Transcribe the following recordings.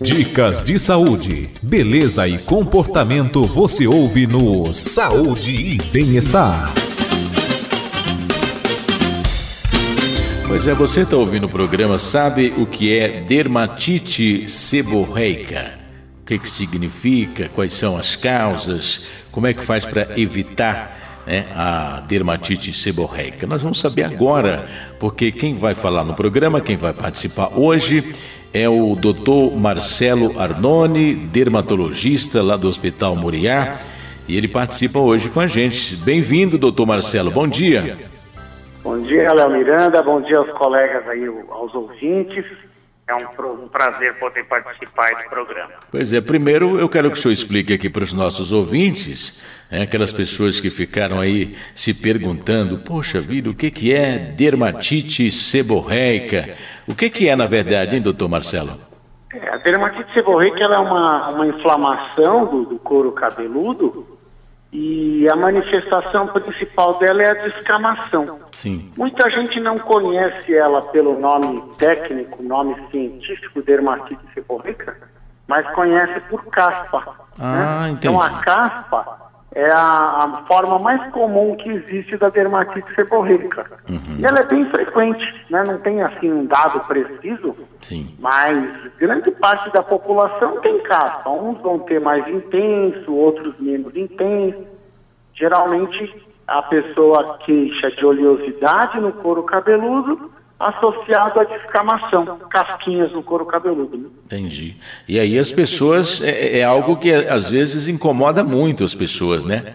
Dicas de saúde, beleza e comportamento você ouve no Saúde e Bem-Estar. Pois é, você está ouvindo o programa, sabe o que é dermatite seborreica? O que, que significa? Quais são as causas? Como é que faz para evitar né, a dermatite seborreica? Nós vamos saber agora, porque quem vai falar no programa, quem vai participar hoje é o doutor Marcelo Arnone, dermatologista lá do Hospital Moriá, e ele participa hoje com a gente. Bem-vindo, doutor Marcelo, bom dia. Bom dia, Léo Miranda, bom dia aos colegas aí, aos ouvintes. É um, um, prazer poder participar do programa. Pois é, primeiro eu quero que o senhor explique aqui para os nossos ouvintes, aquelas pessoas que ficaram aí se perguntando, poxa vida, o que, que é dermatite seborreica? O que, que é na verdade, hein, doutor Marcelo? É, a dermatite seborreica é uma, uma inflamação do, do couro cabeludo e a manifestação principal dela é a descamação. Sim. Muita gente não conhece ela pelo nome técnico, nome científico, dermatite seborreica, mas conhece por caspa. Ah, né? entendi. Então a caspa é a, a, forma mais comum que existe da dermatite seborreica. Uhum. E ela é bem frequente, né? não tem assim um dado preciso, Sim. mas grande parte da população tem caspa. Uns vão ter mais intenso, outros menos intenso. Geralmente a pessoa queixa de oleosidade no couro cabeludo associado à descamação, casquinhas no couro cabeludo. Né? Entendi. E aí as pessoas, é, é, algo que às vezes incomoda muito as pessoas, né?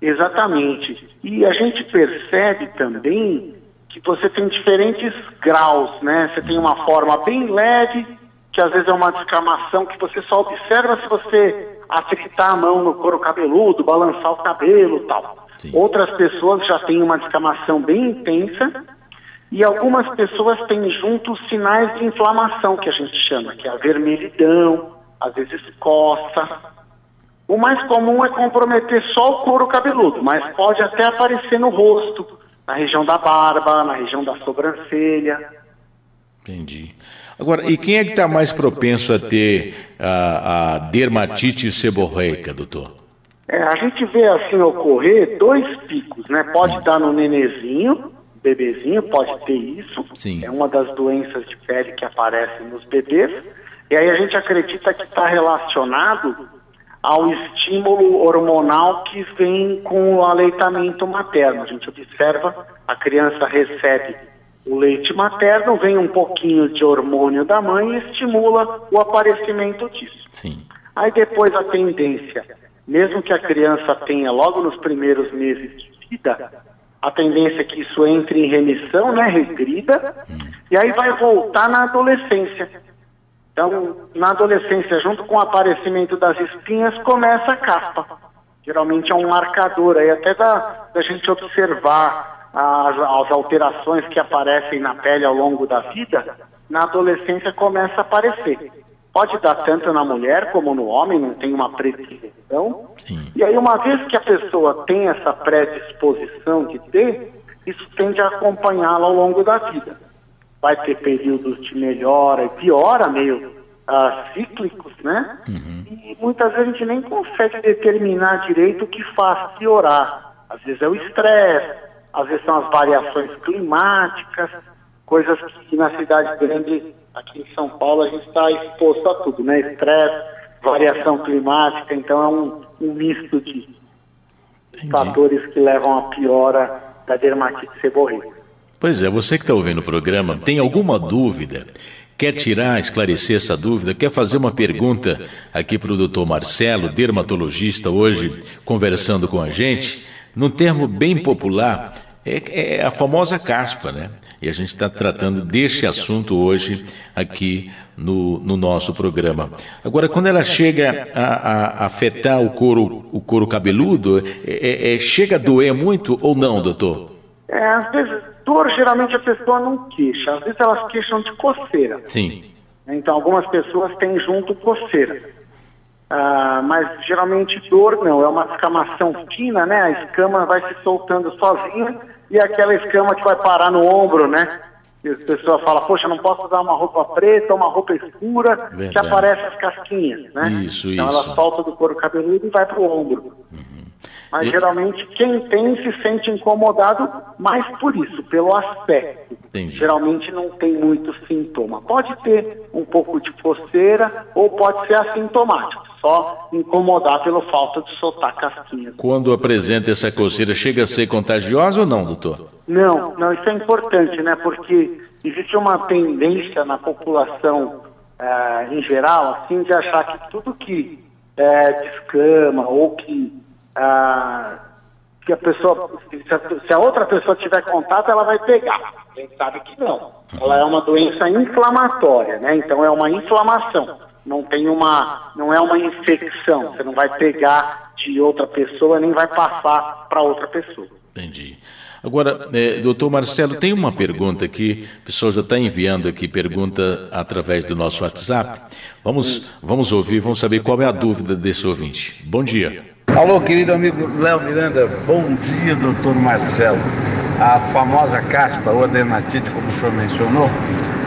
Exatamente. E a gente percebe também que você tem diferentes graus, né? Você tem uma forma bem leve, que às vezes é uma descamação que você só observa se você atritar a mão no couro cabeludo, balançar o cabelo tal. Sim. Outras pessoas já têm uma descamação bem intensa e algumas pessoas têm junto sinais de inflamação, que a gente chama, que é a vermelhidão, às vezes coça. O mais comum é comprometer só o couro cabeludo, mas pode até aparecer no rosto, na região da barba, na região da sobrancelha. Entendi. Agora, e quem é que está mais propenso a ter a, a dermatite seborreica, doutor? É, a gente vê assim ocorrer dois picos, né? Pode dar no nenezinho, bebezinho pode ter isso. Sim. É uma das doenças de pele que aparecem nos bebês. E aí a gente acredita que está relacionado ao estímulo hormonal que vem com o aleitamento materno. A gente observa, a criança recebe o leite materno, vem um pouquinho de hormônio da mãe e estimula o aparecimento disso. Sim. Aí depois a tendência, mesmo que a criança tenha logo nos primeiros meses de vida, a tendência é que isso entre em remissão, né, regrida, e aí vai voltar na adolescência. Então, na adolescência, junto com o aparecimento das espinhas, começa a caspa. Geralmente é um marcador aí até da, da gente observar as, as alterações que aparecem na pele ao longo da vida, na adolescência começa a aparecer. Pode dar tanto na mulher como no homem, não tem uma predisposição. E aí, uma vez que a pessoa tem essa predisposição de ter, isso tende a acompanhá-la ao longo da vida. Vai ter períodos de melhora e piora, meio uh, cíclicos, né? Uhum. E muitas vezes a gente nem consegue determinar direito o que faz piorar. Às vezes é o estresse, às vezes são as variações climáticas, coisas que na cidade grande aqui em São Paulo a gente está exposto a tudo, né? Estresse, variação climática, então é um, um misto de Entendi. fatores que levam à piora da dermatite seborreica. Pois é, você que está ouvindo o programa, tem alguma dúvida? Quer tirar, esclarecer essa dúvida? Quer fazer uma pergunta aqui para o doutor Marcelo, dermatologista, hoje conversando com a gente? Num termo bem popular, é, é a famosa caspa, né? E a gente está tratando deste assunto hoje aqui no, no, nosso programa. Agora, quando ela chega a, a afetar o couro, o couro cabeludo, é, é, chega a doer muito ou não, doutor? É, às vezes, dor geralmente a pessoa não queixa, às vezes elas queixam de coceira. Sim. Então, algumas pessoas têm junto coceira. Ah, mas geralmente dor não, é uma escamação fina, né? A escama vai se soltando sozinha e aquela escama que vai parar no ombro, né? E as pessoas falam, poxa, não posso usar uma roupa preta, uma roupa escura, Verdade. que aparecem as casquinhas, né? Isso, então isso. ela solta do couro cabeludo e vai para o ombro. Uhum. Mas e... geralmente quem tem se sente incomodado mais por isso, pelo aspecto. Entendi. Geralmente não tem muito sintoma. Pode ter um pouco de coceira ou pode ser assintomático, só incomodar pela falta de soltar casquinhas. Quando apresenta essa coceira, chega a ser contagiosa ou não, doutor? Não, não, isso é importante, né? Porque existe uma tendência na população eh, em geral, assim, de achar que tudo que é, descama ou que ah, que a pessoa, se a, se a, outra pessoa tiver contato, ela vai pegar. A gente sabe que não. Ela é uma doença inflamatória, né? Então é uma inflamação. Não tem uma, não é uma infecção. Você não vai pegar de outra pessoa nem vai passar para outra pessoa. Entendi. Agora, é, doutor Marcelo, tem uma pergunta aqui, o pessoal já está enviando aqui pergunta através do nosso WhatsApp. Vamos, vamos ouvir, vamos saber qual é a dúvida desse ouvinte. Bom dia. Alô, querido amigo Léo Miranda, bom dia, doutor Marcelo. A famosa caspa, ou dermatite, como o senhor mencionou,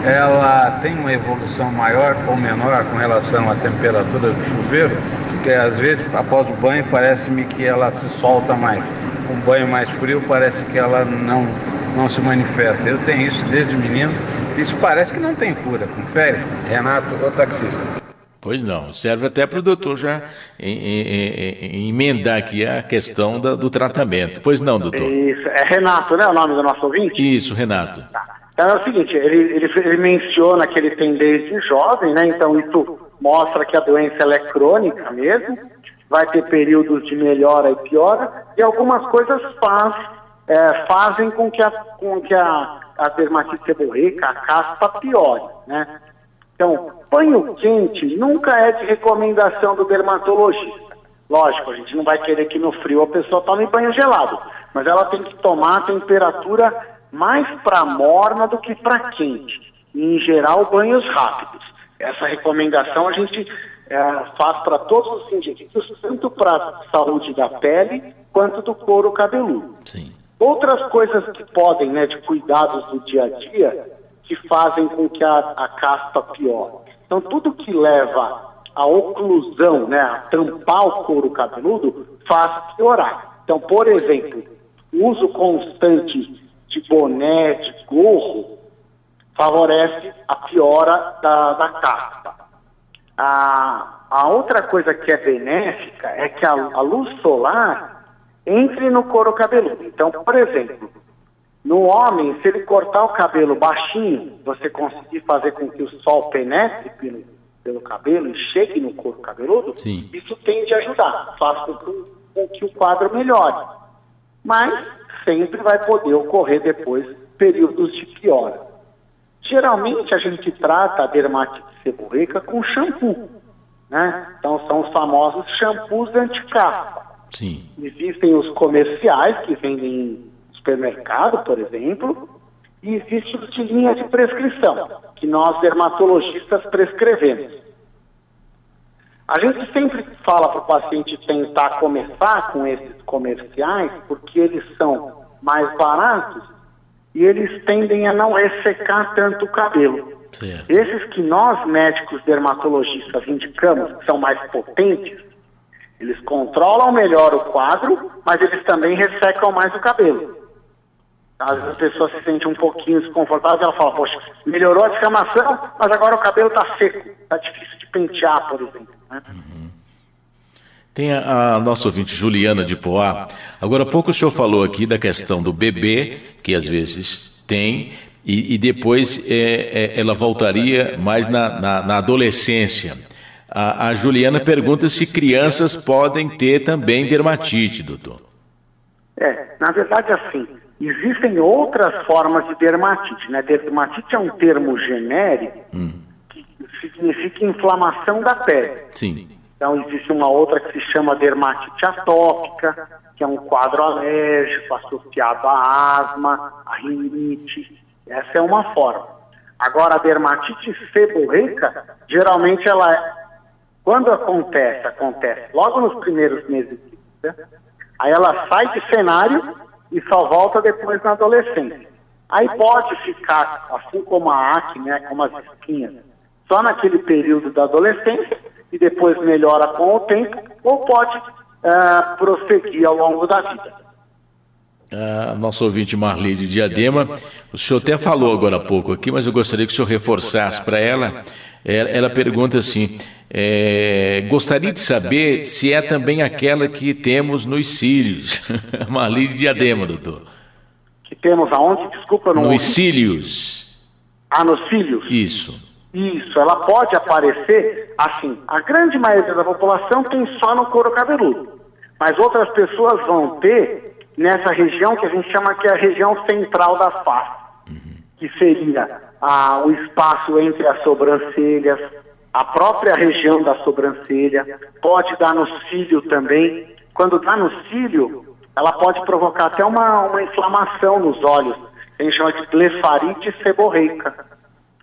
ela tem uma evolução maior ou menor com relação à temperatura do chuveiro, porque às vezes, após o banho, parece-me que ela se solta mais. Com um banho mais frio, parece que ela não, não se manifesta. Eu tenho isso desde menino, isso parece que não tem cura. Confere? Renato, o taxista. Pois não, serve até para o doutor já em, em, em, emendar aqui a questão da, do tratamento. Pois não, doutor? Isso, é Renato, né, o nome do nosso ouvinte? Isso, Renato. Tá. Então é o seguinte, ele, ele, ele, menciona que ele tem desde jovem, né, então isso mostra que a doença é crônica mesmo, vai ter períodos de melhora e piora, e algumas coisas faz, é, fazem com que a, com que a, a dermatite seborreica, a caspa, piore, né? Então, banho quente nunca é de recomendação do dermatologista. Lógico, a gente não vai querer que no frio a pessoa tome banho gelado, mas ela tem que tomar a temperatura mais para morna do que para quente. E, em geral, banhos rápidos. Essa recomendação a gente é, faz para todos os indivíduos, tanto para a saúde da pele quanto do couro cabeludo. Sim. Outras coisas que podem, né, de cuidados do dia a dia, que fazem com que a, a caspa piore. Então, tudo que leva à oclusão, né, a tampar o couro cabeludo, faz piorar. Então, por exemplo, uso constante de boné, de gorro, favorece a piora da, da caspa. A, a outra coisa que é benéfica é que a, a luz solar entre no couro cabeludo. Então, por exemplo, no homem, se ele cortar o cabelo baixinho, você conseguir fazer com que o sol penetre pelo, pelo cabelo e chegue no couro cabeludo, Sim. isso tende a ajudar, faz com que, com que o quadro melhore. Mas sempre vai poder ocorrer depois períodos de piora. Geralmente a gente trata a dermatite seborreica com shampoo, né? Então são os famosos shampoos anti-caspa. Sim. Existem os comerciais que vendem supermercado, por exemplo, e existe os de linha de prescrição, que nós dermatologistas prescrevemos. A gente sempre fala para o paciente tentar começar com esses comerciais, porque eles são mais baratos e eles tendem a não ressecar tanto o cabelo. Certo. Esses que nós, médicos dermatologistas, indicamos, que são mais potentes, eles controlam melhor o quadro, mas eles também ressecam mais o cabelo. Às vezes a pessoa se sente um pouquinho desconfortável e ela fala, poxa, melhorou a descamação, mas agora o cabelo está seco, está difícil de pentear, por exemplo. Né? Uhum. Tem a, a nossa ouvinte Juliana de Poá. Agora há pouco o senhor falou aqui da questão do bebê, que às vezes tem, e, e depois é, é, ela voltaria mais na, na, na adolescência. A, a Juliana pergunta se crianças podem ter também dermatite, doutor. É, na verdade, assim, Existem outras formas de dermatite, né? Dermatite é um termo genérico hum. Significa inflamação da pele. Sim. Então existe uma outra que se chama dermatite atópica, que é um quadro alérgico associado à asma, à rinite. Essa é uma forma. Agora a dermatite seborreica, geralmente ela é, quando acontece, acontece logo nos primeiros meses de vida, aí ela sai de cenário e só volta depois na adolescência. Aí pode ficar, assim como a acne, né, como as espinhas, só naquele período da adolescência e depois melhora com o tempo, ou pode uh, prosseguir ao longo da vida. Ah, nosso ouvinte Marli de Diadema, o senhor até falou agora há pouco aqui, mas eu gostaria que o senhor reforçasse para ela. Ela, ela pergunta assim: é, gostaria de saber se é também aquela que temos nos cílios. Marli de Diadema, doutor. Que temos aonde? Desculpa, não Nos ouvi. cílios. Ah, nos cílios? Isso. Isso, ela pode aparecer assim. A grande maioria da população tem só no couro cabeludo. Mas outras pessoas vão ter nessa região que a gente chama que é a região central da face, que seria o espaço entre as sobrancelhas, a própria região da sobrancelha, pode dar no cílio também. Quando dá no cílio, ela pode provocar até uma, uma inflamação nos olhos, a gente chama de blefarite seborreica.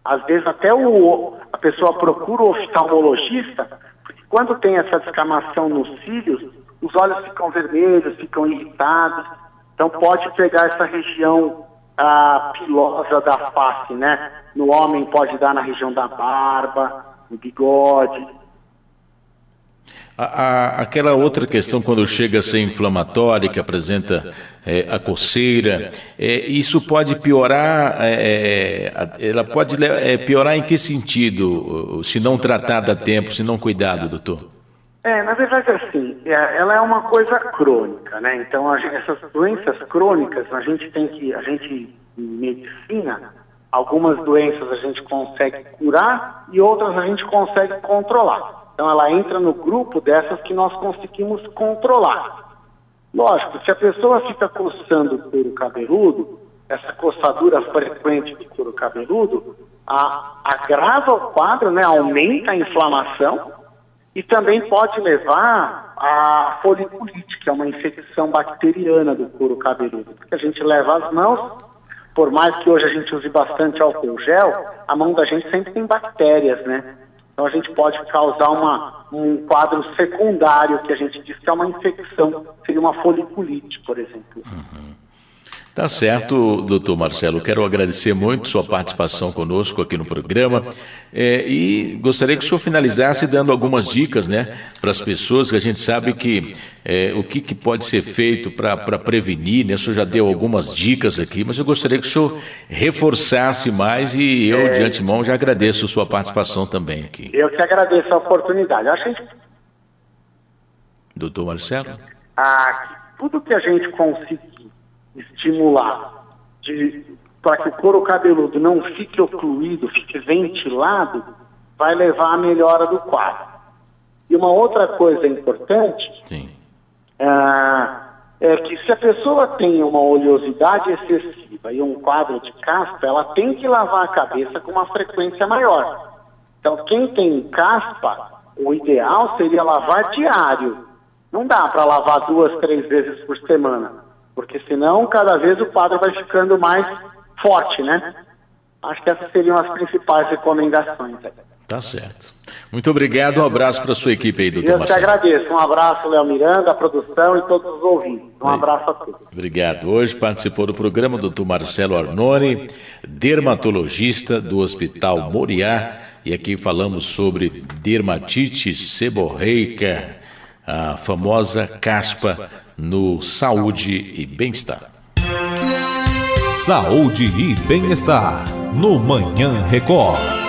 Às vezes até o, a pessoa procura o oftalmologista, porque quando tem essa descamação nos cílios, os olhos ficam vermelhos, ficam irritados. Então pode pegar essa região ah, pilosa da face, né? No homem pode dar na região da barba, no bigode. A, a, aquela outra questão, quando chega a ser inflamatória, que apresenta é, a coceira, é, isso pode piorar, é, é ela pode é, piorar em que sentido, se não tratada a tempo, se não cuidado, doutor? É, na verdade, assim, é, ela é uma coisa crônica, né? Então, essas doenças crônicas, a gente tem que, a gente, em medicina, algumas doenças a gente consegue curar e outras a gente consegue controlar. Então, ela entra no grupo dessas que nós conseguimos controlar. Lógico, se a pessoa fica coçando o couro cabeludo, essa coçadura frequente do couro cabeludo, a, agrava o quadro, né? Aumenta a inflamação e também pode levar a foliculite, que é uma infecção bacteriana do couro cabeludo, porque a gente leva as mãos, por mais que hoje a gente use bastante álcool gel, a mão da gente sempre tem bactérias, né? Então a gente pode causar uma, um quadro secundário, que a gente diz que é uma infecção, seria uma foliculite, por exemplo. Uhum. Tá certo, doutor Marcelo. Quero agradecer muito sua participação conosco aqui no programa é, e gostaria que o senhor finalizasse dando algumas dicas né, para as pessoas, que a gente sabe que é, o que, que, pode ser feito para prevenir, né? O senhor já deu algumas dicas aqui, mas eu gostaria que o senhor reforçasse mais e eu, de antemão, já agradeço a sua participação também aqui. Eu que agradeço a oportunidade. Eu acho que... Doutor Marcelo? Ah, tudo que a gente conseguir estimular para que o couro cabeludo não fique ocluído, fique ventilado, vai levar à melhora do quadro. E uma outra coisa importante é, é que se a pessoa tem uma oleosidade excessiva e um quadro de caspa, ela tem que lavar a cabeça com uma frequência maior. Então, quem tem caspa, o ideal seria lavar diário. Não dá para lavar duas, três vezes por semana porque senão cada vez o quadro vai ficando mais forte, né? Acho que essas seriam as principais recomendações. Tá certo. Muito obrigado, um abraço para a sua equipe aí, doutor Eu te agradeço. Um abraço, Léo Miranda, a produção e todos os ouvintes. Um abraço a todos. Obrigado. Hoje participou do programa o doutor Marcelo Arnone, dermatologista do Hospital Moriá, e aqui falamos sobre dermatite seborreica, a famosa caspa no Saúde e Bem-Estar. Saúde e Bem-Estar, no Manhã Record.